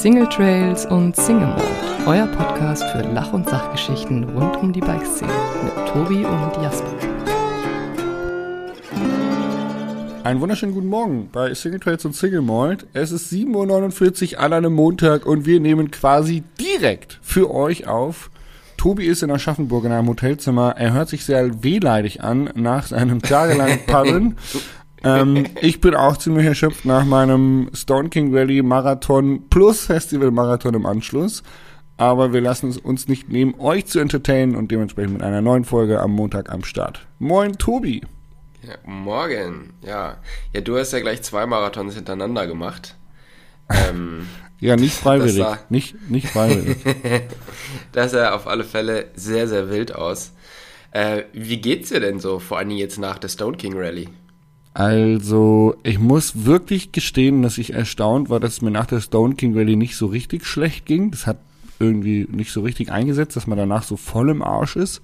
Single Trails und Single Mode, euer Podcast für Lach- und Sachgeschichten rund um die Bikeszene mit Tobi und Jasper. Einen wunderschönen guten Morgen bei Single Trails und Single Malt. Es ist 7.49 Uhr an einem Montag und wir nehmen quasi direkt für euch auf. Tobi ist in Aschaffenburg in einem Hotelzimmer. Er hört sich sehr wehleidig an nach seinem tagelangen Paddeln. Ähm, ich bin auch ziemlich erschöpft nach meinem Stone King Rally Marathon plus Festival Marathon im Anschluss. Aber wir lassen es uns nicht nehmen, euch zu entertainen und dementsprechend mit einer neuen Folge am Montag am Start. Moin, Tobi. Ja, morgen, ja. Ja, du hast ja gleich zwei Marathons hintereinander gemacht. Ähm, ja, nicht freiwillig. Sah, nicht, nicht freiwillig. das sah auf alle Fälle sehr, sehr wild aus. Äh, wie geht's dir denn so, vor allem jetzt nach der Stone King Rally? Also, ich muss wirklich gestehen, dass ich erstaunt war, dass es mir nach der Stone King Rally nicht so richtig schlecht ging. Das hat irgendwie nicht so richtig eingesetzt, dass man danach so voll im Arsch ist.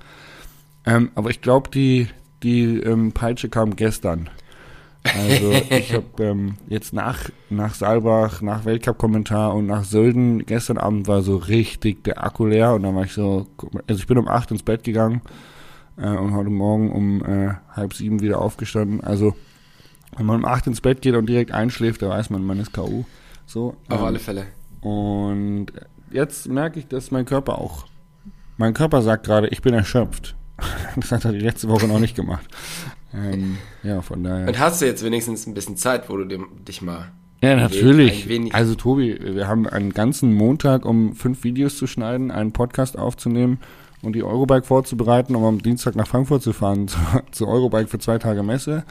Ähm, aber ich glaube, die, die ähm, Peitsche kam gestern. Also ich habe ähm, jetzt nach, nach Saalbach, nach Weltcup-Kommentar und nach Sölden, gestern Abend war so richtig der Akku leer und dann war ich so, also ich bin um acht ins Bett gegangen äh, und heute Morgen um äh, halb sieben wieder aufgestanden. Also wenn man um acht ins Bett geht und direkt einschläft, da weiß man, man ist K.O. So, Auf ähm, alle Fälle. Und jetzt merke ich, dass mein Körper auch, mein Körper sagt gerade, ich bin erschöpft. Das hat er die letzte Woche noch nicht gemacht. Ähm, ja, von daher. Und hast du jetzt wenigstens ein bisschen Zeit, wo du dich mal. Ja, natürlich. Also, Tobi, wir haben einen ganzen Montag, um fünf Videos zu schneiden, einen Podcast aufzunehmen und die Eurobike vorzubereiten, um am Dienstag nach Frankfurt zu fahren, zu, zu Eurobike für zwei Tage Messe,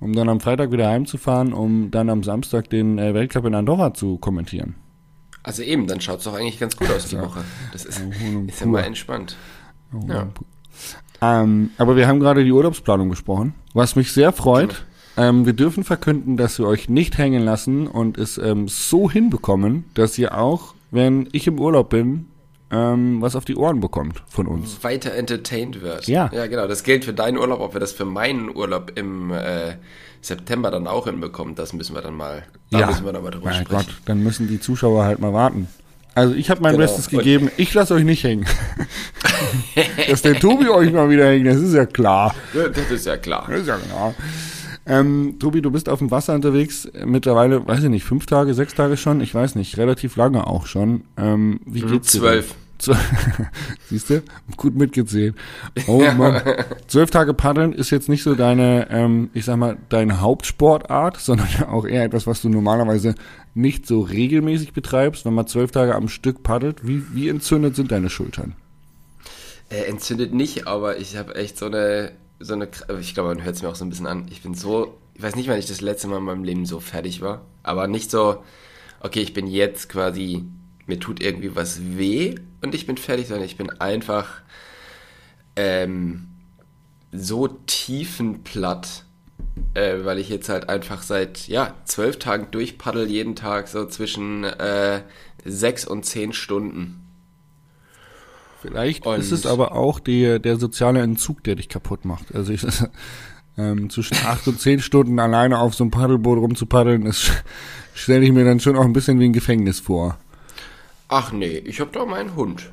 um dann am Freitag wieder heimzufahren, um dann am Samstag den äh, Weltcup in Andorra zu kommentieren. Also eben, dann schaut es doch eigentlich ganz gut aus die Woche. Das ist, ist mal entspannt. Ja. Ähm, aber wir haben gerade die Urlaubsplanung besprochen, was mich sehr freut. Ähm, wir dürfen verkünden, dass wir euch nicht hängen lassen und es ähm, so hinbekommen, dass ihr auch, wenn ich im Urlaub bin, ähm, was auf die Ohren bekommt von uns. Weiter entertained wird. Ja. Ja, genau. Das gilt für deinen Urlaub, ob wir das für meinen Urlaub im äh, September dann auch hinbekommen, das müssen wir dann mal, da ja. müssen wir dann mal drüber mein sprechen. Gott, dann müssen die Zuschauer halt mal warten. Also ich habe mein genau. Bestes gegeben. Ich lasse euch nicht hängen. Dass der Tobi euch mal wieder hängt, das ist ja klar. Das ist ja klar. Das ist ja klar. Ähm, Tobi, du bist auf dem Wasser unterwegs, mittlerweile, weiß ich nicht, fünf Tage, sechs Tage schon, ich weiß nicht, relativ lange auch schon. Ähm, wie mhm, geht's dir? Zwölf. Siehst du? Gut mitgezählt. Oh Mann. Zwölf Tage paddeln ist jetzt nicht so deine, ähm, ich sag mal, deine Hauptsportart, sondern auch eher etwas, was du normalerweise nicht so regelmäßig betreibst. Wenn man zwölf Tage am Stück paddelt, wie, wie entzündet sind deine Schultern? Äh, entzündet nicht, aber ich habe echt so eine, so eine, ich glaube, man hört es mir auch so ein bisschen an. Ich bin so, ich weiß nicht, wann ich das letzte Mal in meinem Leben so fertig war, aber nicht so, okay, ich bin jetzt quasi mir tut irgendwie was weh und ich bin fertig, sondern ich bin einfach ähm, so tiefenplatt, äh, weil ich jetzt halt einfach seit ja zwölf Tagen durchpaddel jeden Tag so zwischen äh, sechs und zehn Stunden. Vielleicht und ist es aber auch die, der soziale Entzug, der dich kaputt macht. Also ich, ähm, zwischen acht und zehn Stunden alleine auf so einem Paddelboot rumzupaddeln, das stelle ich mir dann schon auch ein bisschen wie ein Gefängnis vor. Ach nee, ich hab doch meinen Hund.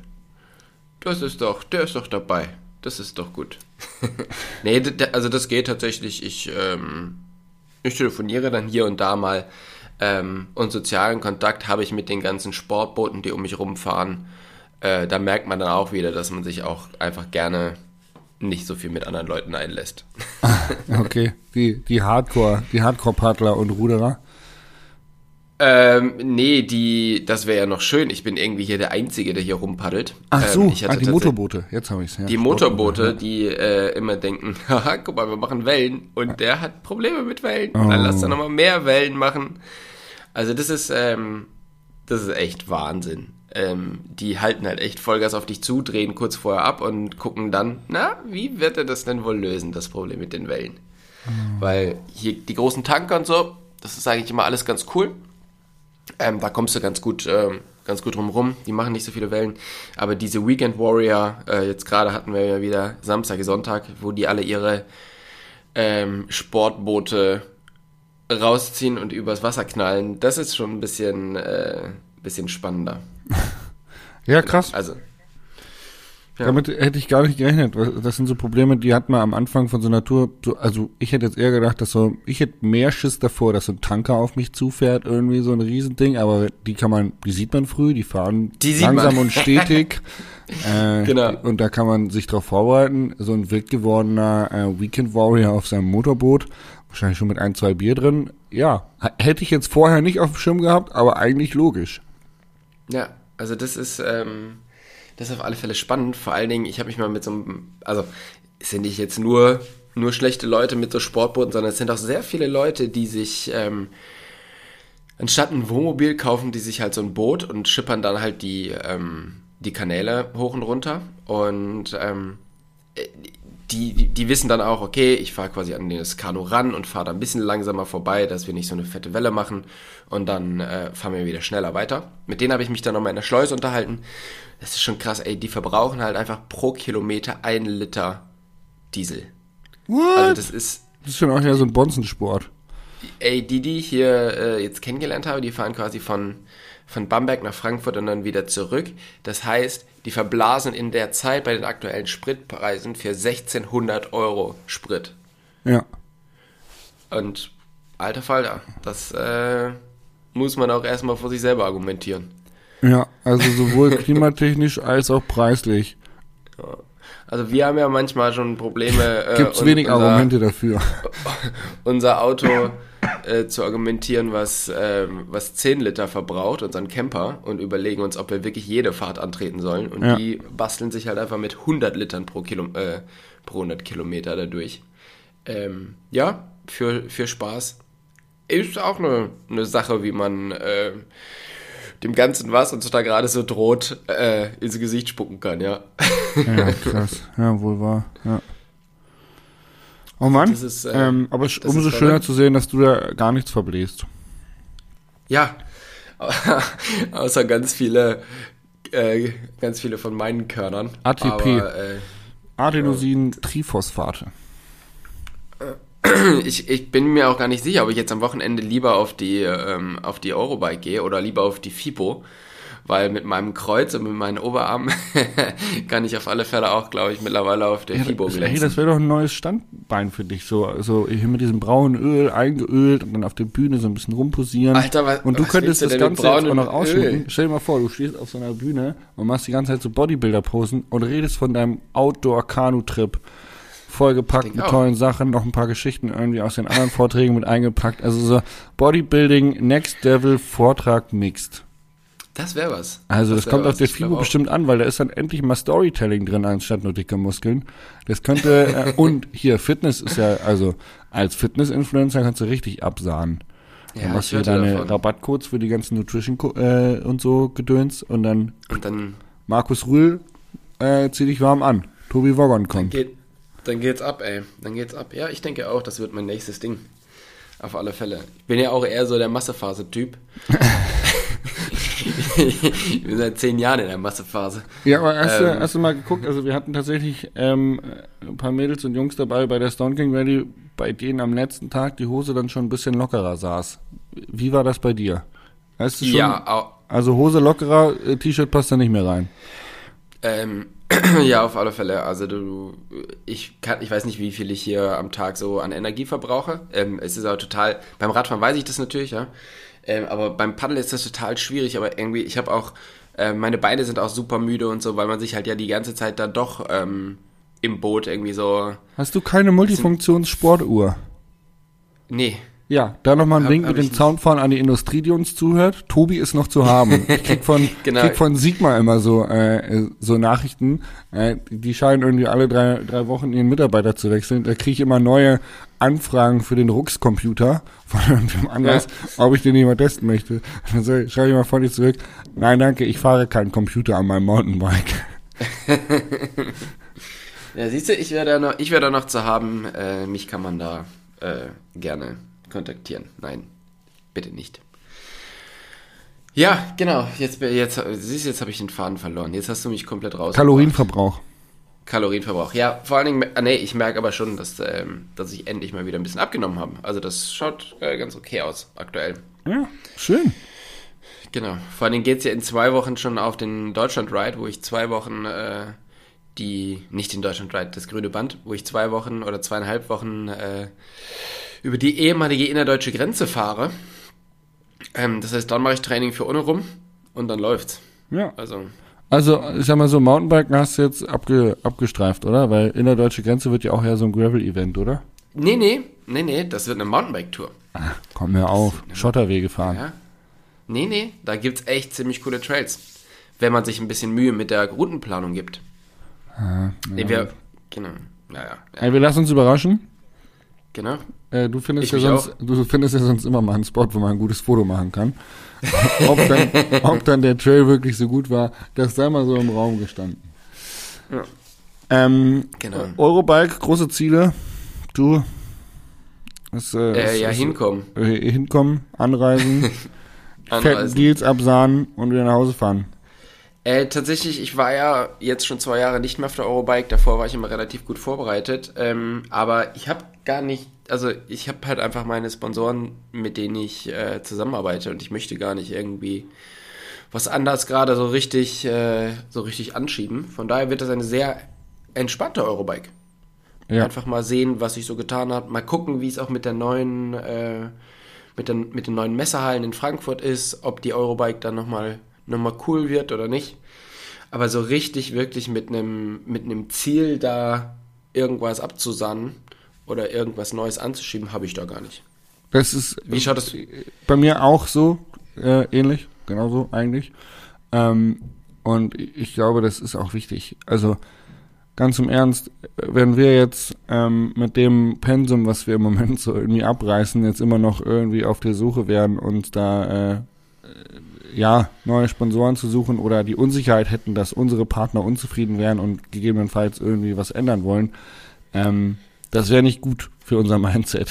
Das ist doch, der ist doch dabei. Das ist doch gut. nee, also das geht tatsächlich. Ich, ähm, ich telefoniere dann hier und da mal. Ähm, und sozialen Kontakt habe ich mit den ganzen Sportbooten, die um mich rumfahren. Äh, da merkt man dann auch wieder, dass man sich auch einfach gerne nicht so viel mit anderen Leuten einlässt. okay, die, die Hardcore, die Hardcore-Paddler und Ruderer. Ähm, nee, die, das wäre ja noch schön. Ich bin irgendwie hier der Einzige, der hier rumpaddelt. Ach so, ähm, ich ah, die Motorboote. Jetzt habe ich's. Ja, die Motorboote, die äh, immer denken, haha, guck mal, wir machen Wellen. Und der hat Probleme mit Wellen. Oh. Dann lass er nochmal mehr Wellen machen. Also das ist, ähm, das ist echt Wahnsinn. Ähm, die halten halt echt Vollgas auf dich zu, drehen kurz vorher ab und gucken dann, na, wie wird er das denn wohl lösen, das Problem mit den Wellen? Oh. Weil hier die großen Tanker und so, das ist eigentlich immer alles ganz cool. Ähm, da kommst du ganz gut, ähm, ganz gut drum Die machen nicht so viele Wellen. Aber diese Weekend Warrior, äh, jetzt gerade hatten wir ja wieder Samstag, Sonntag, wo die alle ihre ähm, Sportboote rausziehen und übers Wasser knallen, das ist schon ein bisschen, äh, bisschen spannender. Ja, krass. Also, Ja. Damit hätte ich gar nicht gerechnet. Das sind so Probleme, die hat man am Anfang von so einer Tour. So, also ich hätte jetzt eher gedacht, dass so, ich hätte mehr Schiss davor, dass so ein Tanker auf mich zufährt, irgendwie so ein Riesending, aber die kann man, die sieht man früh, die fahren Die langsam und stetig. äh, Genau. Und da kann man sich drauf vorbereiten. So ein wild gewordener äh, Weekend Warrior auf seinem Motorboot, wahrscheinlich schon mit ein, zwei Bier drin. Ja, hätte ich jetzt vorher nicht auf dem Schirm gehabt, aber eigentlich logisch. Ja, also das ist, ähm, das ist auf alle Fälle spannend. Vor allen Dingen, ich habe mich mal mit so einem, also sind nicht jetzt nur, nur schlechte Leute mit so Sportbooten, sondern es sind auch sehr viele Leute, die sich ähm, anstatt ein Wohnmobil kaufen, die sich halt so ein Boot und schippern dann halt die, ähm, die Kanäle hoch und runter. Und ähm, die, die, wissen dann auch, okay, ich fahre quasi an das Kanu ran und fahre da ein bisschen langsamer vorbei, dass wir nicht so eine fette Welle machen und dann äh, fahren wir wieder schneller weiter. Mit denen habe ich mich dann nochmal in der Schleuse unterhalten. Das ist schon krass, ey, die verbrauchen halt einfach pro Kilometer ein Liter Diesel. What? Also das ist, das ist schon auch ja so ein Bonzensport. ey, die, die ich hier äh, jetzt kennengelernt habe, die fahren quasi von, von Bamberg nach Frankfurt und dann wieder zurück. Das heißt, die verblasen in der Zeit bei den aktuellen Spritpreisen für 1600 Euro Sprit. Ja. Und alter Falter, das äh, muss man auch erstmal vor sich selber argumentieren. Ja, also sowohl klimatechnisch als auch preislich. Also wir haben ja manchmal schon Probleme. Äh, Gibt's und wenig unser, Argumente dafür. Unser Auto äh, zu argumentieren, was, ähm, was 10 Liter verbraucht, unseren Camper, und überlegen uns, ob wir wirklich jede Fahrt antreten sollen. Und Ja. die basteln sich halt einfach mit 100 Litern pro, Kilo, äh, pro 100 Kilometer dadurch. Ähm, ja, für, für Spaß. Ist auch eine, eine Sache, wie man äh, dem Ganzen, was uns da gerade so droht, äh, ins Gesicht spucken kann, ja. Ja, krass. Ja, wohl wahr. Ja. Oh Mann. Ist, äh, ähm, aber umso schöner zu sehen, dass du da gar nichts verbläst. Ja, außer ganz viele, äh, ganz viele von meinen Körnern. ATP. Aber, äh, Adenosin-Triphosphate. ich, ich bin mir auch gar nicht sicher, ob ich jetzt am Wochenende lieber auf die, ähm, auf die Eurobike gehe oder lieber auf die FIPO. Weil mit meinem Kreuz und mit meinen Oberarmen kann ich auf alle Fälle auch, glaube ich, mittlerweile auf der FIBO Hey, glänzen. das wäre doch ein neues Standbein für dich. So, so hier mit diesem braunen Öl eingeölt und dann auf der Bühne so ein bisschen rumposieren. Alter, was- und du was könntest das Ganze jetzt auch noch ausschmücken. Stell dir mal vor, du stehst auf so einer Bühne und machst die ganze Zeit so Bodybuilder-Posen und redest von deinem Outdoor-Kanu-Trip. Vollgepackt mit tollen Sachen, noch ein paar Geschichten irgendwie aus den anderen Vorträgen mit eingepackt. Also so Bodybuilding Next Level Vortrag mixed. Das wäre was. Also das, wär kommt was. auf der FIBO bestimmt an, weil da ist dann endlich mal Storytelling drin anstatt nur dicke Muskeln. Das könnte äh, und hier Fitness ist ja also als Fitness-Influencer kannst du richtig absahen. Ja, dann machst du deine davon. Rabattcodes für die ganzen Nutrition äh, und so Gedöns und dann Und dann Markus Rühl äh, zieh dich warm an. Tobi Woggon kommt. geht, dann geht's ab, ey. Dann geht's ab. Ja, ich denke auch, das wird mein nächstes Ding. Auf alle Fälle. Ich bin ja auch eher so der Massephase-Typ. ich bin seit zehn Jahren in der Massephase. Ja, aber hast, du, Ähm. hast du mal geguckt, also wir hatten tatsächlich ähm, ein paar Mädels und Jungs dabei bei der Stone King Rally, bei denen am letzten Tag die Hose dann schon ein bisschen lockerer saß. Wie war das bei dir? Hast du schon, Ja, Also Hose lockerer, äh, T-Shirt passt da nicht mehr rein. ähm, ja, auf alle Fälle. Also du, ich kann, ich weiß nicht, wie viel ich hier am Tag so an Energie verbrauche. Ähm, es ist auch total, beim Radfahren weiß ich das natürlich, ja. Ähm, aber beim Paddel ist das total schwierig, aber irgendwie, ich habe auch, äh, meine Beine sind auch super müde und so, weil man sich halt ja die ganze Zeit dann doch ähm, im Boot irgendwie so, Hast du keine Multifunktions-Sportuhr? nee. Ja, da nochmal ein Hab- Wink hab mit nicht. Soundfahren an die Industrie, die uns zuhört. Tobi ist noch zu haben. Ich krieg von, Genau. krieg von Sigma immer so, äh, so Nachrichten. Äh, die scheinen irgendwie alle drei, drei Wochen ihren Mitarbeiter zu wechseln. Da kriege ich immer neue Anfragen für den Rux-Computer von irgendwem anders, ob ich den mal testen möchte. Dann ich- schreibe ich mal dir zurück. Nein, danke, ich fahre keinen Computer an meinem Mountainbike. Ja, siehst du, ich wäre da noch, ich wäre da noch zu haben, äh, mich kann man da äh, gerne kontaktieren. Nein, bitte nicht. Ja, genau. Jetzt, jetzt, siehst du, jetzt habe ich den Faden verloren. Jetzt hast du mich komplett raus. Kalorienverbrauch. Kalorienverbrauch. Ja, vor allen Dingen, ah, nee, ich merke aber schon, dass, ähm, dass ich endlich mal wieder ein bisschen abgenommen habe. Also das schaut äh, ganz okay aus, aktuell. Ja, schön. Genau. Vor allem geht es ja in zwei Wochen schon auf den Deutschland Ride, wo ich zwei Wochen äh, die, nicht den Deutschland Ride, das grüne Band, wo ich zwei Wochen oder zweieinhalb Wochen äh, über die ehemalige innerdeutsche Grenze fahre. Ähm, das heißt, dann mache ich Training für ohne rum und dann läuft's. Ja. Also, Also, ich sag mal so, Mountainbiken hast du jetzt abge, abgestreift, oder? Weil innerdeutsche Grenze wird ja auch ja so ein Gravel-Event, oder? nee, nee, nee, nee, das wird eine Mountainbike-Tour. Komm mir auf. Schotterwege fahren. Ja. Nee, nee, da gibt's echt ziemlich coole Trails. Wenn man sich ein bisschen Mühe mit der Routenplanung gibt. Nee, wir, genau. Naja, ja, Ey, wir lassen uns überraschen. genau. Äh, du findest ja sonst, du findest ja sonst immer mal einen Spot, wo man ein gutes Foto machen kann. ob, dann, ob dann der Trail wirklich so gut war, das sei mal so im Raum gestanden. Ja. Ähm, Genau. Eurobike, große Ziele. Du. Das, äh, Äh, ist- ja, ist- hinkommen. äh, hinkommen, anreisen, fetten Anreisen. Deals absahnen und wieder nach Hause fahren. Äh, tatsächlich, ich war ja jetzt schon zwei Jahre nicht mehr auf der Eurobike. Davor war ich immer relativ gut vorbereitet. Ähm, aber ich habe gar nicht, also ich habe halt einfach meine Sponsoren, mit denen ich äh, zusammenarbeite und ich möchte gar nicht irgendwie was anders gerade so richtig, äh, so richtig anschieben. Von daher wird das eine sehr entspannte Eurobike. Ja. Einfach mal sehen, was sich so getan hat. Mal gucken, wie es auch mit der neuen, äh, mit, den, mit den neuen Messehallen in Frankfurt ist, ob die Eurobike dann nochmal noch mal cool wird oder nicht. Aber so richtig, wirklich mit einem mit einem Ziel da irgendwas abzusahnen oder irgendwas Neues anzuschieben, habe ich da gar nicht. Das ist Wie schaut das? bei mir auch so äh, ähnlich, genauso eigentlich. Ähm, und ich glaube, das ist auch wichtig. Also ganz im Ernst, wenn wir jetzt ähm, mit dem Pensum, was wir im Moment so irgendwie abreißen, jetzt immer noch irgendwie auf der Suche wären und da äh, ja neue Sponsoren zu suchen oder die Unsicherheit hätten, dass unsere Partner unzufrieden wären und gegebenenfalls irgendwie was ändern wollen, ähm, das wäre nicht gut für unser Mindset.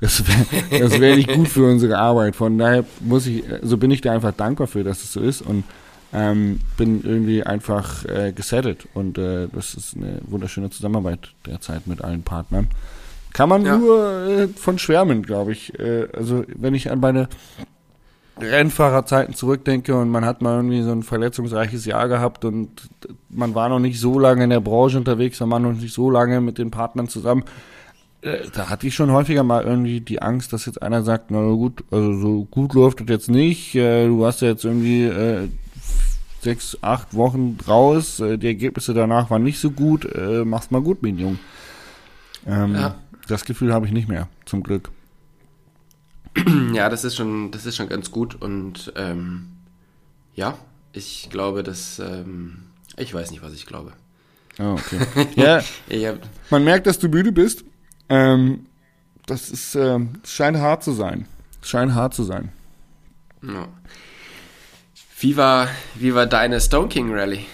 Das wäre das wär nicht gut für unsere Arbeit. Von daher muss ich, so bin ich da einfach dankbar für, dass es so ist und ähm, bin irgendwie einfach äh, gesettet und äh, das ist eine wunderschöne Zusammenarbeit derzeit mit allen Partnern. Kann man Ja. nur äh, von schwärmen, glaube ich. Äh, also wenn ich an meine Rennfahrerzeiten zurückdenke und man hat mal irgendwie so ein verletzungsreiches Jahr gehabt und man war noch nicht so lange in der Branche unterwegs, man war noch nicht so lange mit den Partnern zusammen. Äh, Da hatte ich schon häufiger mal irgendwie die Angst, dass jetzt einer sagt, na gut, also so gut läuft das jetzt nicht, äh, du warst ja jetzt irgendwie äh, sechs, acht Wochen raus, die Ergebnisse danach waren nicht so gut, mach's mal gut, mein Jung. Ähm, Ja. Das Gefühl habe ich nicht mehr, zum Glück. Ja, das ist schon, das ist schon ganz gut und ähm, ja, ich glaube, dass ähm, ich weiß nicht, was ich glaube. Oh, okay. ja, hab, Man merkt, dass du müde bist. Ähm, das ist, es scheint hart zu sein. Scheint hart zu sein. ja. Wie war, wie war deine Stone King Rally?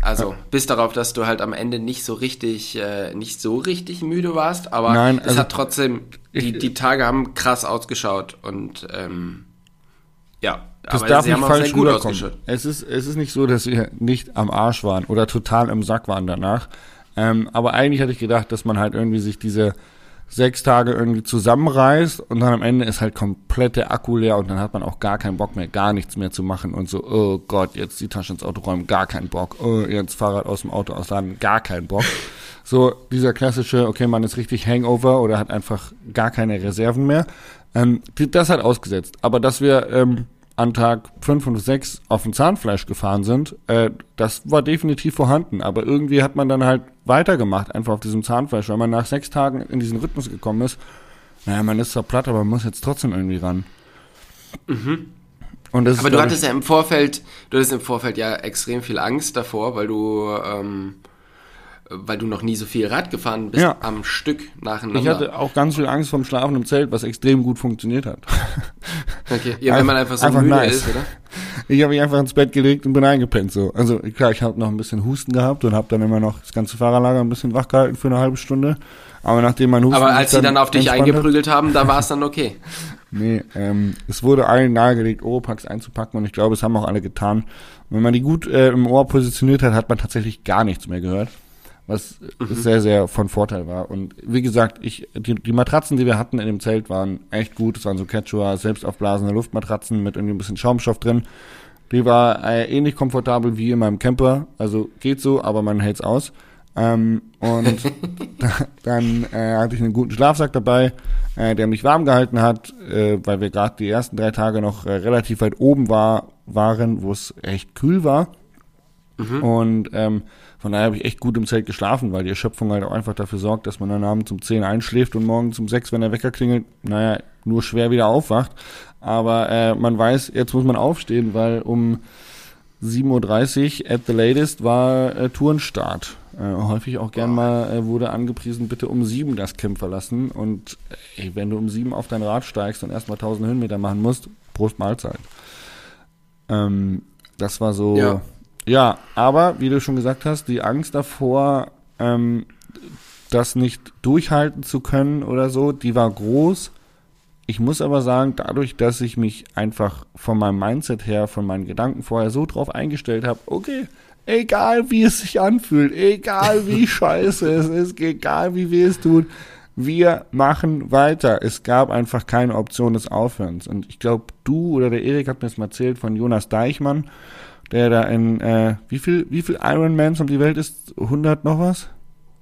Also, bis darauf, dass du halt am Ende nicht so richtig, äh, nicht so richtig müde warst, aber Nein, es also- hat trotzdem, die, die Tage haben krass ausgeschaut und ähm, ja, Das aber darf sie nicht haben falsch gut rüberkommen. Es ist, es ist nicht so, dass wir nicht am Arsch waren oder total im Sack waren danach. Ähm, aber eigentlich hatte ich gedacht, dass man halt irgendwie sich diese sechs Tage irgendwie zusammenreißt und dann am Ende ist halt komplett der Akku leer und dann hat man auch gar keinen Bock mehr, gar nichts mehr zu machen und so, oh Gott, jetzt die Tasche ins Auto räumen, gar keinen Bock, oh, jetzt Fahrrad aus dem Auto ausladen, gar keinen Bock. So dieser klassische, okay, man ist richtig Hangover oder hat einfach gar keine Reserven mehr. Ähm, das hat ausgesetzt. Aber dass wir ähm, an Tag 5 und 6 auf dem Zahnfleisch gefahren sind, äh, das war definitiv vorhanden. Aber irgendwie hat man dann halt weitergemacht, einfach auf diesem Zahnfleisch, weil man nach sechs Tagen in diesen Rhythmus gekommen ist. Naja, man ist zwar platt, aber man muss jetzt trotzdem irgendwie ran. Und das Mhm. Aber ist, du hattest ja im Vorfeld, du hattest im Vorfeld ja extrem viel Angst davor, weil du, ähm, weil du noch nie so viel Rad gefahren bist Ja. am Stück nacheinander. ich hatte auch ganz viel Angst vom Schlafen im Zelt, was extrem gut funktioniert hat. okay. Ja, wenn man einfach so Einfach müde nice. ist, oder? Ich habe mich einfach ins Bett gelegt und bin eingepennt so. Also klar, ich habe noch ein bisschen Husten gehabt und habe dann immer noch das ganze Fahrerlager ein bisschen wach gehalten für eine halbe Stunde. Aber nachdem mein Husten Aber als sie dann auf dich eingeprügelt haben, da war es dann okay. Nee, ähm, es wurde allen nahegelegt, Oropax einzupacken und ich glaube, es haben auch alle getan. Wenn man die gut äh, im Ohr positioniert hat, hat man tatsächlich gar nichts mehr gehört. Was mhm. sehr, sehr von Vorteil war. Und wie gesagt, ich, die, die Matratzen, die wir hatten in dem Zelt, waren echt gut. Es waren so Quechua, selbst aufblasende Luftmatratzen mit irgendwie ein bisschen Schaumstoff drin. Die war äh, ähnlich komfortabel wie in meinem Camper. Also geht so, aber man hält's aus. Ähm, und dann äh, hatte ich einen guten Schlafsack dabei, äh, der mich warm gehalten hat, äh, weil wir gerade die ersten drei Tage noch äh, relativ weit oben war, waren, wo es echt kühl war. Mhm. Und ähm, von daher habe ich echt gut im Zelt geschlafen, weil die Erschöpfung halt auch einfach dafür sorgt, dass man dann abends um 10 einschläft und morgens um 6, wenn der Wecker klingelt, naja, nur schwer wieder aufwacht. Aber äh, man weiß, jetzt muss man aufstehen, weil um 7.30 Uhr at the latest war äh, Tourenstart. Äh, häufig auch gern mal äh, wurde angepriesen, bitte um sieben das Camp verlassen. Und ey, wenn du um sieben auf dein Rad steigst und erstmal 1000 Höhenmeter machen musst, Prost Mahlzeit. Ähm, das war so. Ja. Ja, aber wie du schon gesagt hast, die Angst davor, ähm, das nicht durchhalten zu können oder so, die war groß. Ich muss aber sagen, dadurch, dass ich mich einfach von meinem Mindset her, von meinen Gedanken vorher so drauf eingestellt habe, okay, egal wie es sich anfühlt, egal wie scheiße es ist, egal wie weh es tut, wir machen weiter. Es gab einfach keine Option des Aufhörens. Und ich glaube, du oder der Erik hat mir das mal erzählt von Jonas Deichmann, der da in, äh, wie viel, wie viel Ironmans um die Welt ist? 100 noch was?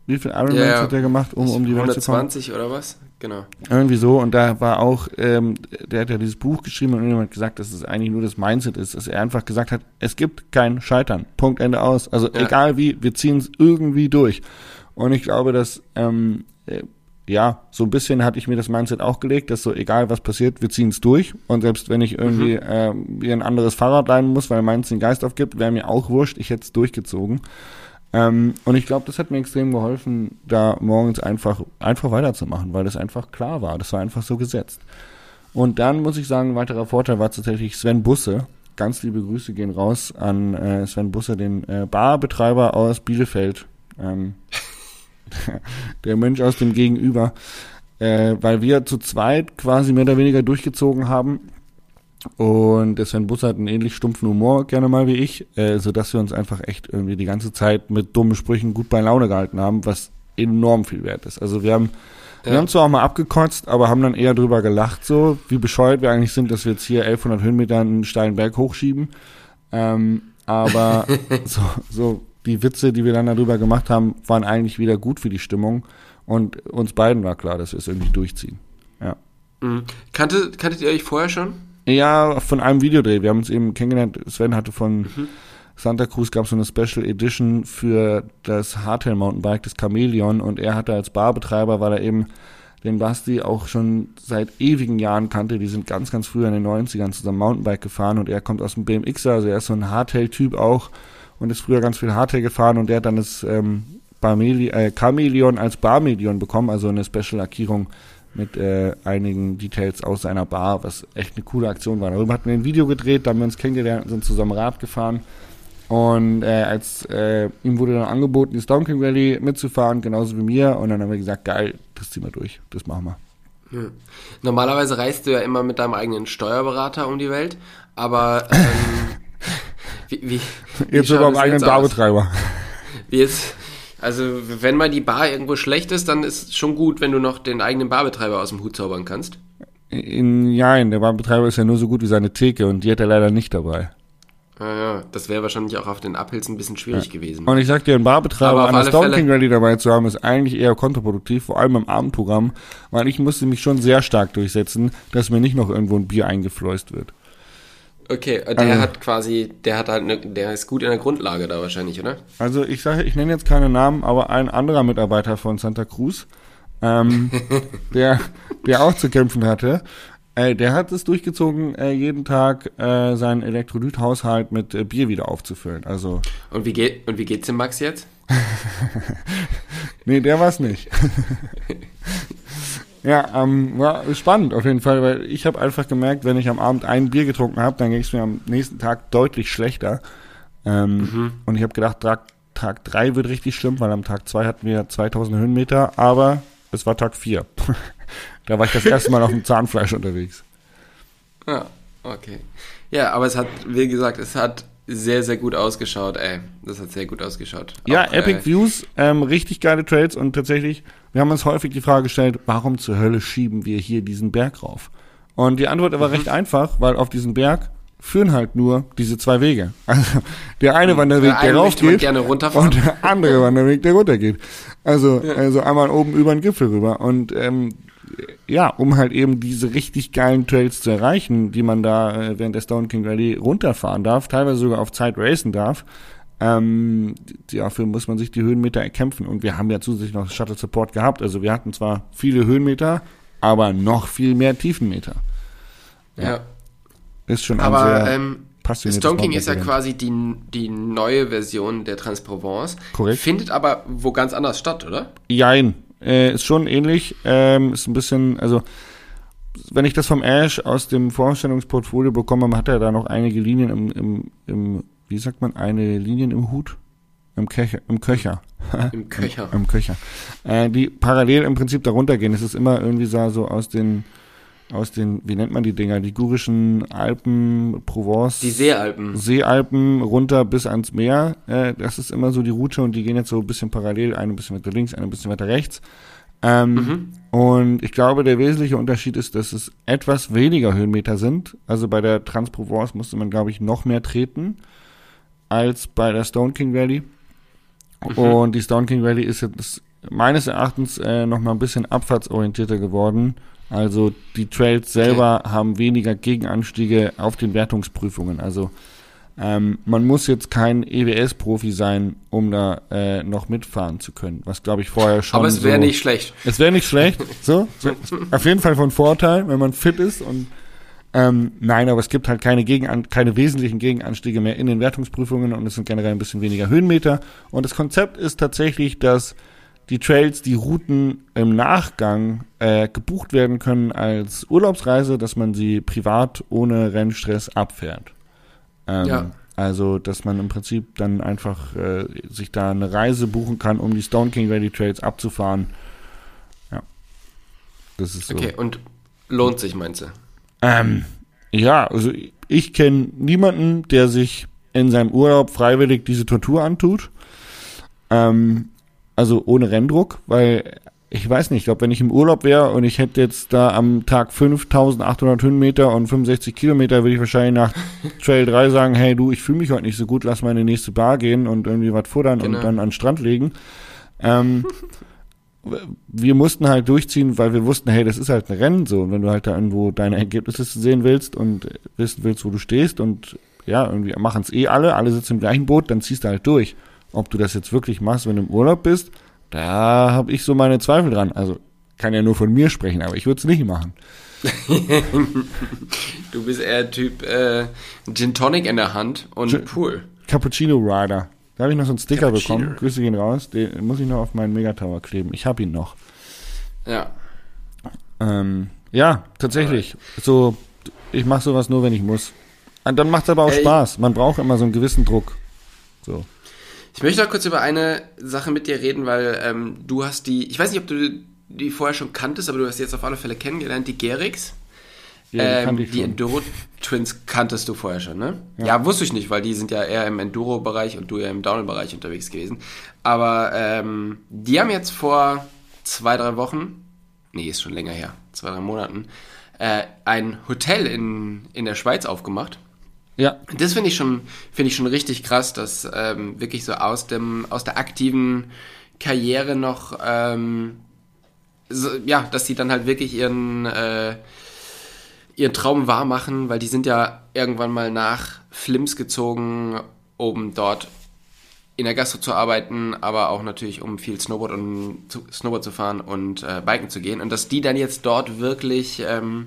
Wie viel Ironmans ja, hat der gemacht, um, um die Welt zu kommen? 120 oder was? Genau. Irgendwie so. Und da war auch, ähm, der hat ja dieses Buch geschrieben und jemand gesagt, dass es eigentlich nur das Mindset ist, dass er einfach gesagt hat, es gibt kein Scheitern. Punkt, Ende aus. Also ja. egal wie, wir ziehen es irgendwie durch. Und ich glaube, dass, ähm, äh, ja, so ein bisschen hatte ich mir das Mindset auch gelegt, dass so egal was passiert, wir ziehen es durch. Und selbst wenn ich irgendwie mhm. äh, wie ein anderes Fahrrad leihen muss, weil meins den Geist aufgibt, wäre mir auch wurscht, ich hätte es durchgezogen. Ähm, und ich glaube, das hat mir extrem geholfen, da morgens einfach, einfach weiterzumachen, weil das einfach klar war. Das war einfach so gesetzt. Und dann muss ich sagen, ein weiterer Vorteil war tatsächlich Sven Busse. Ganz liebe Grüße gehen raus an äh, Sven Busse, den äh, Barbetreiber aus Bielefeld. Ähm, der Mensch aus dem Gegenüber. Äh, weil wir zu zweit quasi mehr oder weniger durchgezogen haben und der Sven Bus hat einen ähnlich stumpfen Humor, gerne mal wie ich, äh, so dass wir uns einfach echt irgendwie die ganze Zeit mit dummen Sprüchen gut bei Laune gehalten haben, was enorm viel wert ist. Also wir haben, ja. wir haben zwar auch mal abgekotzt, aber haben dann eher drüber gelacht, so wie bescheuert wir eigentlich sind, dass wir jetzt hier 1100 Höhenmeter einen steilen Berg hochschieben. Ähm, aber so, so die Witze, die wir dann darüber gemacht haben, waren eigentlich wieder gut für die Stimmung. Und uns beiden war klar, dass wir es irgendwie durchziehen. Ja. Mhm. Kannte, kanntet ihr euch vorher schon? Ja, von einem Videodreh. Wir haben uns eben kennengelernt. Sven hatte von mhm. Santa Cruz gab es so eine Special Edition für das Hardtail Mountainbike, das Chameleon. Und er hatte als Barbetreiber, weil er eben den Basti auch schon seit ewigen Jahren kannte. Die sind ganz, ganz früh in den 90ern zusammen Mountainbike gefahren und er kommt aus dem BMXer, also er ist so ein Hardtail-Typ auch und ist früher ganz viel Hardtail gefahren und der hat dann das ähm, Barmeli äh, Chameleon als Barmelion bekommen, also eine Special-Lackierung mit äh, einigen Details aus seiner Bar, was echt eine coole Aktion war. Darüber hatten wir ein Video gedreht, da haben wir uns kennengelernt, sind zusammen Rad gefahren. Und äh, als äh, ihm wurde dann angeboten, die Stone King Rally mitzufahren, genauso wie mir. Und dann haben wir gesagt, geil, das ziehen wir durch, das machen wir. Ja. Normalerweise reist du ja immer mit deinem eigenen Steuerberater um die Welt, aber ähm, wie, wie, Jetzt wie sogar am eigenen Barbetreiber. Wie ist, also, wenn mal die Bar irgendwo schlecht ist, dann ist es schon gut, wenn du noch den eigenen Barbetreiber aus dem Hut zaubern kannst. In, nein, der Barbetreiber ist ja nur so gut wie seine Theke und die hat er leider nicht dabei. Ah ja, das wäre wahrscheinlich auch auf den Uphills ein bisschen schwierig ja. gewesen. Und ich sag dir, einen Barbetreiber an der Stone King Rally dabei zu haben, ist eigentlich eher kontraproduktiv, vor allem im Abendprogramm, weil ich musste mich schon sehr stark durchsetzen, dass mir nicht noch irgendwo ein Bier eingefleust wird. Okay, der also, hat quasi, der hat halt, ne, der ist gut in der Grundlage da wahrscheinlich, oder? Also ich sage, ich nenne jetzt keine Namen, aber ein anderer Mitarbeiter von Santa Cruz, ähm, der, der auch zu kämpfen hatte, äh, der hat es durchgezogen, äh, jeden Tag äh, seinen Elektrolythaushalt mit äh, Bier wieder aufzufüllen. Also und wie geht und wie geht's dem Max jetzt? nee, der war's nicht. Ja, ähm, war spannend auf jeden Fall, weil ich habe einfach gemerkt, wenn ich am Abend ein Bier getrunken habe, dann ging es mir am nächsten Tag deutlich schlechter. Ähm, mhm. Und ich habe gedacht, Tag, Tag 3 wird richtig schlimm, weil am Tag 2 hatten wir 2000 Höhenmeter, aber es war Tag 4. da war ich das erste Mal auf dem Zahnfleisch unterwegs. Ja, okay. Ja, aber es hat, wie gesagt, es hat sehr, sehr gut ausgeschaut, ey. Das hat sehr gut ausgeschaut. Ja, Auch, Epic äh, Views, ähm, richtig geile Trails und tatsächlich, wir haben uns häufig die Frage gestellt, warum zur Hölle schieben wir hier diesen Berg rauf? Und die Antwort war recht einfach, weil auf diesen Berg führen halt nur diese zwei Wege. Also der eine Wanderweg, der der eine rauf möchte man geht gerne runterfahren. und der andere Wanderweg, der runtergeht. Also, also einmal oben über den Gipfel rüber. Und ähm, ja, um halt eben diese richtig geilen Trails zu erreichen, die man da äh, während der Stone King Rally runterfahren darf, teilweise sogar auf Zeit racen darf, ähm, dafür muss man sich die Höhenmeter erkämpfen. Und wir haben ja zusätzlich noch Shuttle Support gehabt. Also wir hatten zwar viele Höhenmeter, aber noch viel mehr Tiefenmeter. ja. Ist schon ein Aber sehr ähm, Stone King ist ja quasi die, die neue Version der Transprovence. Korrekt. Findet aber wo ganz anders statt, oder? Jein. Äh, ist schon ähnlich. Ähm, ist ein bisschen, also wenn ich das vom Ash aus dem Vorstellungsportfolio bekomme, hat er da noch einige Linien im, im, im wie sagt man, eine Linien im Hut? Im Köcher. Im Köcher. Im Köcher. Im Köcher. Äh, die parallel im Prinzip darunter gehen. Es ist immer irgendwie so aus den, aus den, wie nennt man die Dinger? Ligurischen Alpen, Provence. Die Seealpen. Seealpen runter bis ans Meer. Äh, das ist immer so die Route und die gehen jetzt so ein bisschen parallel, eine ein bisschen weiter links, eine ein bisschen weiter rechts. Ähm, Und ich glaube, der wesentliche Unterschied ist, dass es etwas weniger Höhenmeter sind. Also bei der Transprovence musste man, glaube ich, noch mehr treten als bei der Stone King Rally. Und die Stone King Rally ist jetzt meines Erachtens äh, noch mal ein bisschen abfahrtsorientierter geworden. Also die Trails selber haben weniger Gegenanstiege auf den Wertungsprüfungen. Also ähm, man muss jetzt kein EWS-Profi sein, um da äh, noch mitfahren zu können. Was glaube ich vorher schon. Aber es wäre so, nicht schlecht. Es wäre nicht schlecht. So, so auf jeden Fall von Vorteil, wenn man fit ist und ähm, nein, aber es gibt halt keine, Gegenan keine wesentlichen Gegenanstiege mehr in den Wertungsprüfungen und es sind generell ein bisschen weniger Höhenmeter. Und das Konzept ist tatsächlich, dass die Trails, die Routen im Nachgang äh, gebucht werden können als Urlaubsreise, dass man sie privat ohne Rennstress abfährt. Ähm, Ja. Also, dass man im Prinzip dann einfach äh, sich da eine Reise buchen kann, um die Stone King Rally Trails abzufahren. Ja. Das ist so. Okay, und lohnt sich, meinst du? Ähm, ja, also ich kenne niemanden, der sich in seinem Urlaub freiwillig diese Tortur antut. Ähm, also ohne Renndruck, weil ich weiß nicht, ich glaube, wenn ich im Urlaub wäre und ich hätte jetzt da am Tag 5800 Höhenmeter und 65 Kilometer, würde ich wahrscheinlich nach Trail 3 sagen, hey du, ich fühle mich heute nicht so gut, lass mal in die nächste Bar gehen und irgendwie was futtern Genau. und dann an den Strand legen. Ähm, wir mussten halt durchziehen, weil wir wussten, hey, das ist halt ein Rennen so. Und wenn du halt da irgendwo deine Ergebnisse sehen willst und wissen willst, wo du stehst und ja, irgendwie machen es eh alle, alle sitzen im gleichen Boot, dann ziehst du halt durch. Ob du das jetzt wirklich machst, wenn du im Urlaub bist, da habe ich so meine Zweifel dran. Also kann ja nur von mir sprechen, aber ich würde es nicht machen. Du bist eher Typ äh, Gin Tonic in der Hand und Gin- Pool. Cappuccino Rider. Da habe ich noch so einen Sticker Cappuccino. bekommen. Grüße gehen raus. Den muss ich noch auf meinen Megatower kleben. Ich habe ihn noch. Ja. Ähm, ja, tatsächlich. So, ich mache sowas nur, wenn ich muss. Und dann macht es aber auch Ey. Spaß. Man braucht immer so einen gewissen Druck. So. Ich möchte noch kurz über eine Sache mit dir reden, weil ähm, du hast die, ich weiß nicht, ob du die vorher schon kanntest, aber du hast jetzt auf alle Fälle kennengelernt, die Gerix. Ja, die ähm, die. Enduro Twins kanntest du vorher schon, ne? Ja. wusste ich nicht, weil die sind ja eher im Enduro-Bereich und du ja im Downhill-Bereich unterwegs gewesen. Aber ähm, die haben jetzt vor zwei, drei Wochen, nee, ist schon länger her, zwei, drei Monaten, äh, ein Hotel in, in der Schweiz aufgemacht. Ja, Das finde ich schon, finde ich schon richtig krass, dass ähm, wirklich so aus dem, aus der aktiven Karriere noch, ähm, so, ja, dass die dann halt wirklich ihren, äh, ihren Traum wahr machen, weil die sind ja irgendwann mal nach Flims gezogen, um dort in der Gastro zu arbeiten, aber auch natürlich um viel Snowboard und zu, Snowboard zu fahren und äh, Biken zu gehen. Und dass die dann jetzt dort wirklich ähm,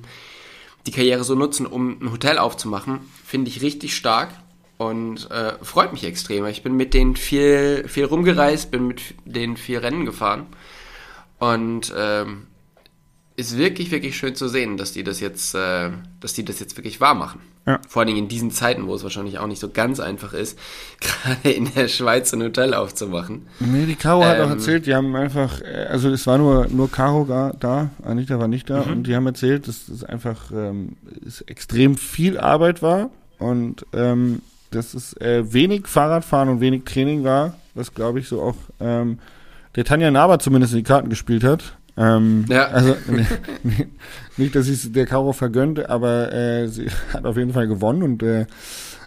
die Karriere so nutzen, um ein Hotel aufzumachen, finde ich richtig stark und äh, freut mich extrem. Ich bin mit denen viel, viel rumgereist, bin mit denen viel Rennen gefahren und ähm, ist wirklich, wirklich schön zu sehen, dass die das jetzt, äh, dass die das jetzt wirklich wahr machen. Ja. Vor allen Dingen in diesen Zeiten, wo es wahrscheinlich auch nicht so ganz einfach ist, gerade in der Schweiz ein Hotel aufzumachen. nee, die Caro hat auch Ähm. erzählt, die haben einfach, äh, also es war nur, nur Caro da, da, Anita war nicht da Mhm. und die haben erzählt, dass es einfach ähm, es extrem viel Arbeit war und ähm, dass es äh, wenig Fahrradfahren und wenig Training war, was glaube ich so auch ähm, der Tanja Naber zumindest in die Karten gespielt hat. Ähm, Ja. Also nicht, dass ich der Caro vergönnt, aber äh, sie hat auf jeden Fall gewonnen und äh,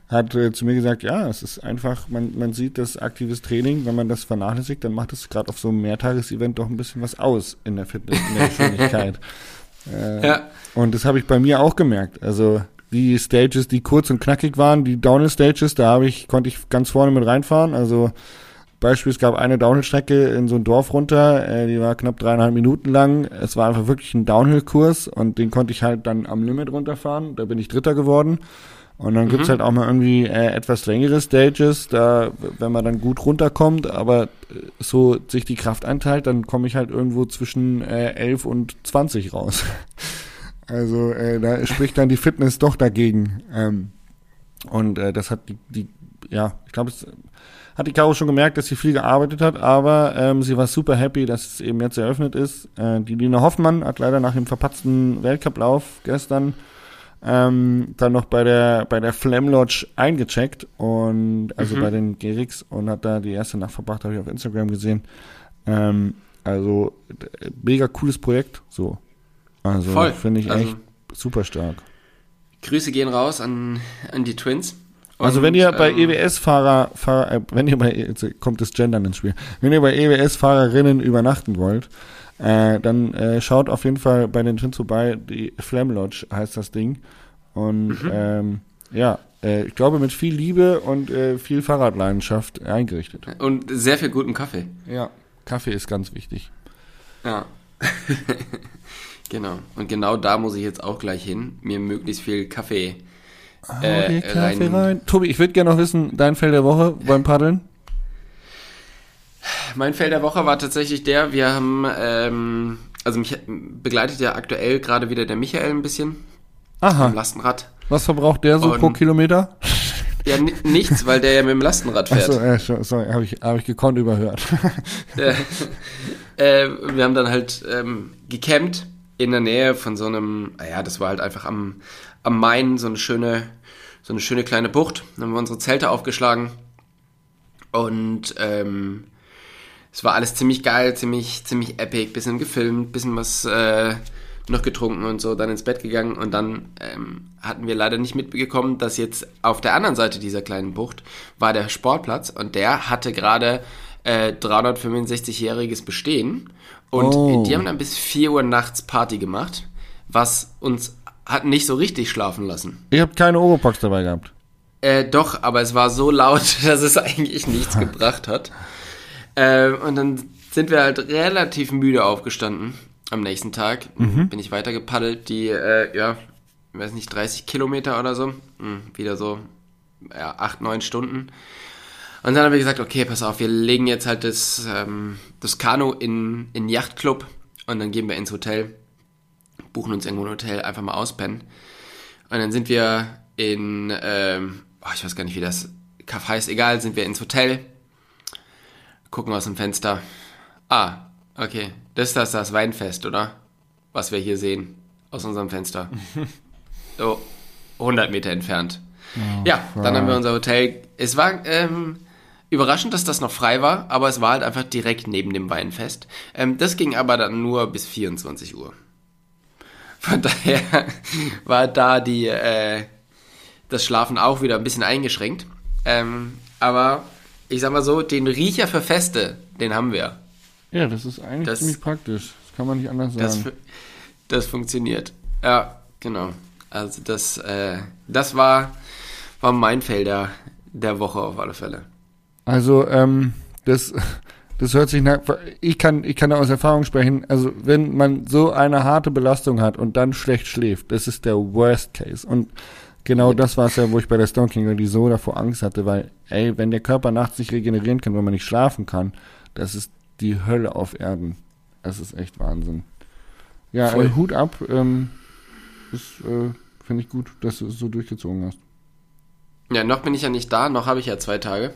hat äh, zu mir gesagt, ja, es ist einfach, man, man sieht das aktives Training, wenn man das vernachlässigt, dann macht es gerade auf so einem Mehrtagesevent doch ein bisschen was aus in der Fitness, in der Geschwindigkeit. äh, Ja. Und das habe ich bei mir auch gemerkt. Also die Stages, die kurz und knackig waren, die Downhill-Stages, da habe ich, konnte ich ganz vorne mit reinfahren. Also Beispiel, es gab eine Downhill-Strecke in so ein Dorf runter, äh, die war knapp dreieinhalb Minuten lang. Es war einfach wirklich ein Downhill-Kurs und den konnte ich halt dann am Limit runterfahren. Da bin ich Dritter geworden. Und dann gibt's halt auch mal irgendwie äh, etwas längere Stages, da, wenn man dann gut runterkommt, aber äh, so sich die Kraft einteilt, dann komme ich halt irgendwo zwischen äh, 11 und 20 raus. Also äh, da spricht dann die Fitness doch dagegen. Ähm, und äh, das hat die, die ja, ich glaube, es hat die Caro schon gemerkt, dass sie viel gearbeitet hat, aber ähm, sie war super happy, dass es eben jetzt eröffnet ist. Äh, die Lina Hoffmann hat leider nach dem verpatzten Weltcuplauf gestern ähm, dann noch bei der bei der Flam Lodge eingecheckt und also Mhm. bei den Gerix und hat da die erste Nacht verbracht, habe ich auf Instagram gesehen. Ähm, also mega cooles Projekt, so. Also finde ich Also- echt super stark. Grüße gehen raus an, an die Twins. Also wenn ihr bei ähm, EWS-Fahrer, Fahr, äh, wenn ihr bei, jetzt kommt das Gendern ins Spiel, wenn ihr bei EWS-Fahrerinnen übernachten wollt, äh, dann äh, schaut auf jeden Fall bei den Twins vorbei, die Flam Lodge heißt das Ding. Und Mhm. ähm, ja, äh, ich glaube mit viel Liebe und äh, viel Fahrradleidenschaft eingerichtet. Und sehr viel guten Kaffee. Ja, Kaffee ist ganz wichtig. Ja. genau. Und genau da muss ich jetzt auch gleich hin, mir möglichst viel Kaffee äh, die Kaffee rein. rein. Tobi, ich würde gerne noch wissen, dein Feld der Woche beim Paddeln? Mein Feld der Woche war tatsächlich der, wir haben, ähm, also mich begleitet ja aktuell gerade wieder der Michael ein bisschen am Aha, Lastenrad. was verbraucht der so Und- pro Kilometer? Ja, ni- nichts, weil der ja mit dem Lastenrad fährt. Achso, äh, sorry, habe ich, hab ich gekonnt überhört. äh, äh, wir haben dann halt ähm, gecampt in der Nähe von so einem, naja, das war halt einfach am, am Main, so eine schöne, so eine schöne kleine Bucht. Dann haben wir unsere Zelte aufgeschlagen. Und ähm, es war alles ziemlich geil, ziemlich, ziemlich epic, bisschen gefilmt, bisschen was äh, noch getrunken und so, dann ins Bett gegangen. Und dann ähm, hatten wir leider nicht mitbekommen, dass jetzt auf der anderen Seite dieser kleinen Bucht war der Sportplatz. Und der hatte gerade äh, 365-jähriges Bestehen. Und Oh. die haben dann bis 4 Uhr nachts Party gemacht, was uns hat nicht so richtig schlafen lassen. Ihr habt keine Oropax dabei gehabt. Äh, doch, aber es war so laut, dass es eigentlich nichts gebracht hat. Äh, und dann sind wir halt relativ müde aufgestanden am nächsten Tag. Bin ich weiter gepaddelt, die, äh, ja, ich weiß nicht, 30 Kilometer oder so. Hm, wieder so, ja, 8, 9 Stunden. Und dann haben wir gesagt, okay, pass auf, wir legen jetzt halt das, ähm, das Kanu in, in den Yachtclub und dann gehen wir ins Hotel, buchen uns irgendwo ein Hotel, einfach mal auspennen. Und dann sind wir in, ähm, oh, ich weiß gar nicht, wie das Kaff heißt, egal, sind wir ins Hotel, gucken aus dem Fenster. Ah, okay, das ist das, das Weinfest, oder? Was wir hier sehen, aus unserem Fenster. So, 100 Meter entfernt. ja, dann haben wir unser Hotel. Es war ähm, überraschend, dass das noch frei war, aber es war halt einfach direkt neben dem Weinfest. Ähm, das ging aber dann nur bis 24 Uhr. Von daher war da die, äh, das Schlafen auch wieder ein bisschen eingeschränkt. Ähm, aber ich sag mal so, den Riecher für Feste, den haben wir. Ja, das ist eigentlich Das- ziemlich praktisch. Das kann man nicht anders Das, sagen. fu- das funktioniert. Ja, genau. Also das, äh, das war, war mein Felder der Woche auf alle Fälle. Also, ähm, das, das hört sich nach, ich kann, ich kann da aus Erfahrung sprechen. Also, wenn man so eine harte Belastung hat und dann schlecht schläft, das ist der Worst Case. Und genau das war es ja, wo ich bei der Stone King die so davor Angst hatte, weil, ey, wenn der Körper nachts nicht regenerieren kann, wenn man nicht schlafen kann, das ist die Hölle auf Erden. Das ist echt Wahnsinn. Ja, Voll. äh, Hut ab, ähm, ist, äh, finde ich gut, dass du es so durchgezogen hast. Ja, noch bin ich ja nicht da, noch habe ich ja zwei Tage.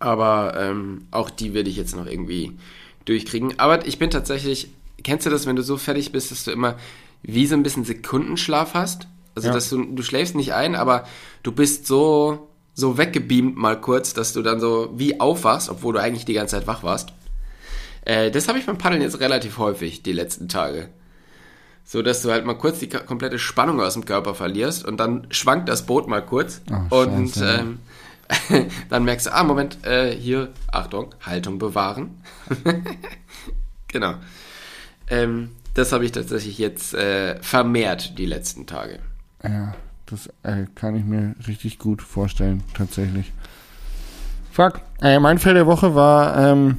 Aber ähm, auch die werde ich jetzt noch irgendwie durchkriegen. Aber ich bin tatsächlich, kennst du das, wenn du so fertig bist, dass du immer wie so ein bisschen Sekundenschlaf hast? Also, Ja. dass du, du schläfst nicht ein, aber du bist so, so weggebeamt mal kurz, dass du dann so wie aufwachst, obwohl du eigentlich die ganze Zeit wach warst. Äh, das habe ich beim Paddeln jetzt relativ häufig die letzten Tage. So dass du halt mal kurz die komplette Spannung aus dem Körper verlierst und dann schwankt das Boot mal kurz Oh, und ähm, dann merkst du, ah, Moment, äh, hier, Achtung, Haltung bewahren. genau. Ähm, das habe ich tatsächlich jetzt äh, vermehrt die letzten Tage. Ja, das äh, kann ich mir richtig gut vorstellen, tatsächlich. Fuck. Mein Fell der Woche war ähm,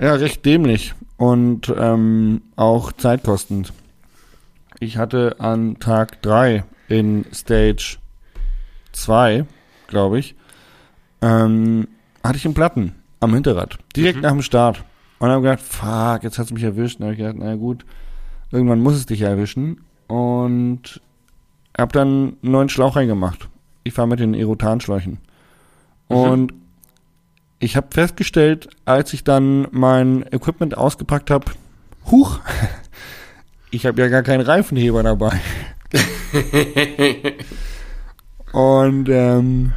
ja recht dämlich und ähm, auch zeitkostend. Ich hatte an Tag 3 in Stage 2, glaube ich, ähm, hatte ich einen Platten am Hinterrad. Direkt nach dem Start. Und habe gedacht, fuck, jetzt hat's mich erwischt. Und habe ich gedacht, na gut, irgendwann muss es dich erwischen. Und hab dann einen neuen Schlauch reingemacht. Ich fahre mit den Erotanschläuchen. Und ich habe festgestellt, als ich dann mein Equipment ausgepackt habe, huch, ich habe ja gar keinen Reifenheber dabei. Und ähm,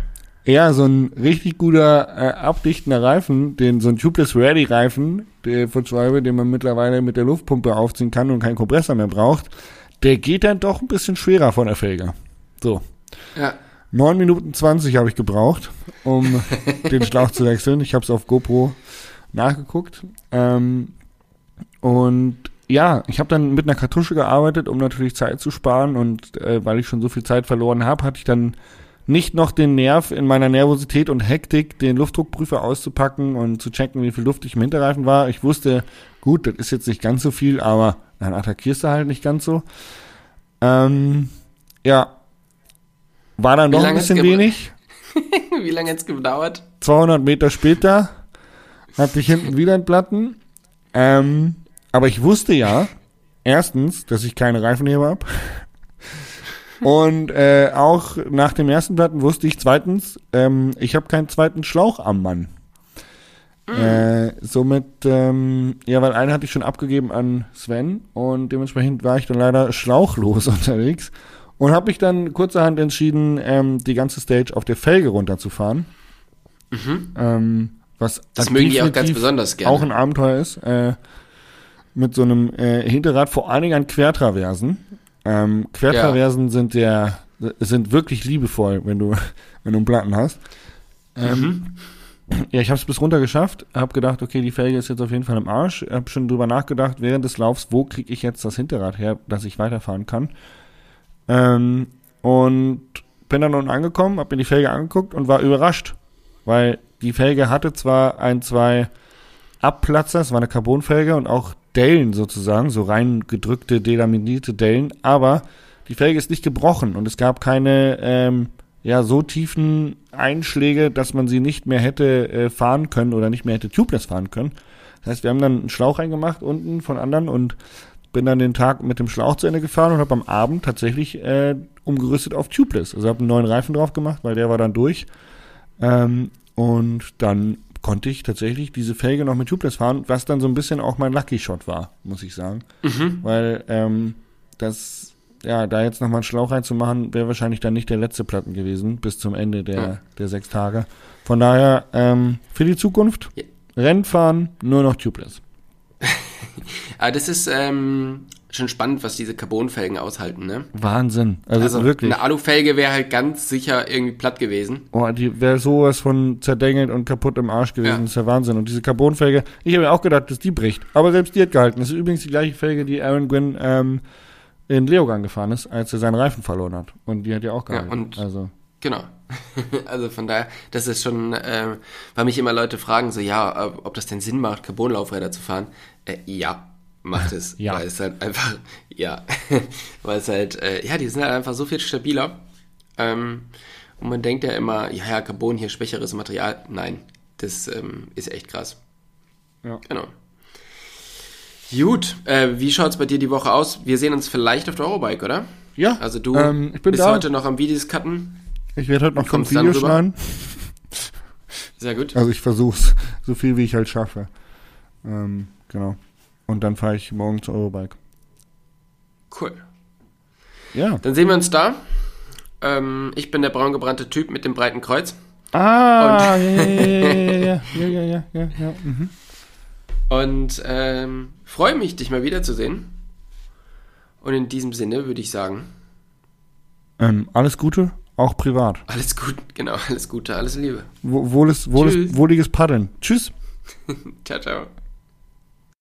ja, so ein richtig guter äh, abdichtender Reifen, den so ein Tubeless Ready Reifen, der von Schwalbe, den man mittlerweile mit der Luftpumpe aufziehen kann und keinen Kompressor mehr braucht, der geht dann doch ein bisschen schwerer von der Felge. So. Ja. 9 Minuten 20 habe ich gebraucht, um den Schlauch zu wechseln. Ich habe es auf GoPro nachgeguckt. Ähm, und ja, ich habe dann mit einer Kartusche gearbeitet, um natürlich Zeit zu sparen. Und äh, weil ich schon so viel Zeit verloren habe, hatte ich dann nicht noch den Nerv in meiner Nervosität und Hektik, den Luftdruckprüfer auszupacken und zu checken, wie viel Luft ich im Hinterreifen war. Ich wusste, gut, das ist jetzt nicht ganz so viel, aber dann attackierst du halt nicht ganz so. Ähm, ja, war dann doch ein bisschen wenig. Wie lange hat's gedauert? 200 Meter später hatte ich hinten wieder einen Platten. Ähm, aber ich wusste ja, erstens, dass ich keine Reifenheber habe. Und äh, auch nach dem ersten Platten wusste ich zweitens, ähm, ich habe keinen zweiten Schlauch am Mann. Äh, somit, ähm, ja, weil einen hatte ich schon abgegeben an Sven und dementsprechend war ich dann leider schlauchlos unterwegs und habe mich dann kurzerhand entschieden, ähm, die ganze Stage auf der Felge runterzufahren. Ähm, was Das mögen die auch ganz besonders gerne. auch ein Abenteuer ist. Äh, mit so einem äh, Hinterrad, vor allen Dingen an Quertraversen. Ähm, Quertraversen sind der, sind wirklich liebevoll, wenn du, wenn du einen Platten hast. Ähm, Ja, ich habe es bis runter geschafft, habe gedacht, okay, die Felge ist jetzt auf jeden Fall im Arsch. Habe schon drüber nachgedacht während des Laufs, wo kriege ich jetzt das Hinterrad her, dass ich weiterfahren kann. Ähm, und bin dann unten angekommen, habe mir die Felge angeguckt und war überrascht, weil die Felge hatte zwar ein, zwei Abplatzer, es war eine Carbonfelge und auch Dellen sozusagen, so rein gedrückte, delaminierte Dellen, aber die Felge ist nicht gebrochen und es gab keine ähm, ja so tiefen Einschläge, dass man sie nicht mehr hätte äh, fahren können oder nicht mehr hätte tubeless fahren können. Das heißt, wir haben dann einen Schlauch reingemacht unten von anderen und bin dann den Tag mit dem Schlauch zu Ende gefahren und habe am Abend tatsächlich äh, umgerüstet auf tubeless. Also habe einen neuen Reifen drauf gemacht, weil der war dann durch. Ähm, und dann konnte ich tatsächlich diese Felge noch mit tubeless fahren, was dann so ein bisschen auch mein Lucky Shot war, muss ich sagen. Weil ähm, das, ja, da jetzt nochmal einen Schlauch reinzumachen, wäre wahrscheinlich dann nicht der letzte Platten gewesen, bis zum Ende der, Ja. der sechs Tage. Von daher, ähm, für die Zukunft, Ja. Rennfahren, nur noch tubeless. Aber das ist ähm, schon spannend, was diese Carbonfelgen aushalten, ne? Wahnsinn. Also, Also wirklich. eine Alufelge wäre halt ganz sicher irgendwie platt gewesen. Oh, die wäre sowas von zerdengelt und kaputt im Arsch gewesen. Ja. Das ist ja Wahnsinn. Und diese Carbonfelge, ich habe mir auch gedacht, dass die bricht. Aber selbst die hat gehalten. Das ist übrigens die gleiche Felge, die Aaron Gwynn ähm, in Leogang gefahren ist, als er seinen Reifen verloren hat. Und die hat ja auch Ja, gehalten. und- also, Genau. also von daher, das ist schon, äh, weil mich immer Leute fragen, so ja, ob ob das denn Sinn macht, Carbonlaufräder zu fahren. Äh, ja, macht es. Ja. Weil es halt einfach, ja, weil es halt, äh, ja, die sind halt einfach so viel stabiler. Ähm, und man denkt ja immer, ja, ja, Carbon hier schwächeres Material. Nein, das ähm, ist echt krass. Ja. Genau. Gut, äh, wie schaut's bei dir die Woche aus? Wir sehen uns vielleicht auf der Eurobike, oder? ja, Also du ähm, ich bin bist da. heute noch am Videos cutten. ich werde heute noch Videos rüber? schneiden. Sehr gut. Also ich versuch's, so viel wie ich halt schaffe. Ähm, genau. Und dann fahre ich morgen zu Eurobike. Cool. Ja. Dann sehen wir uns da. Ähm, ich bin der braungebrannte Typ mit dem breiten Kreuz. Ah, ja, ja, ja, ja, ja, ja, ja. Mhm. Und ähm, freue mich, dich mal wiederzusehen. Und in diesem Sinne würde ich sagen. Ähm, alles Gute, auch privat. Alles Gute, genau, alles Gute, alles Liebe. Wohles, wohles, wohliges Paddeln. Tschüss. ciao, ciao.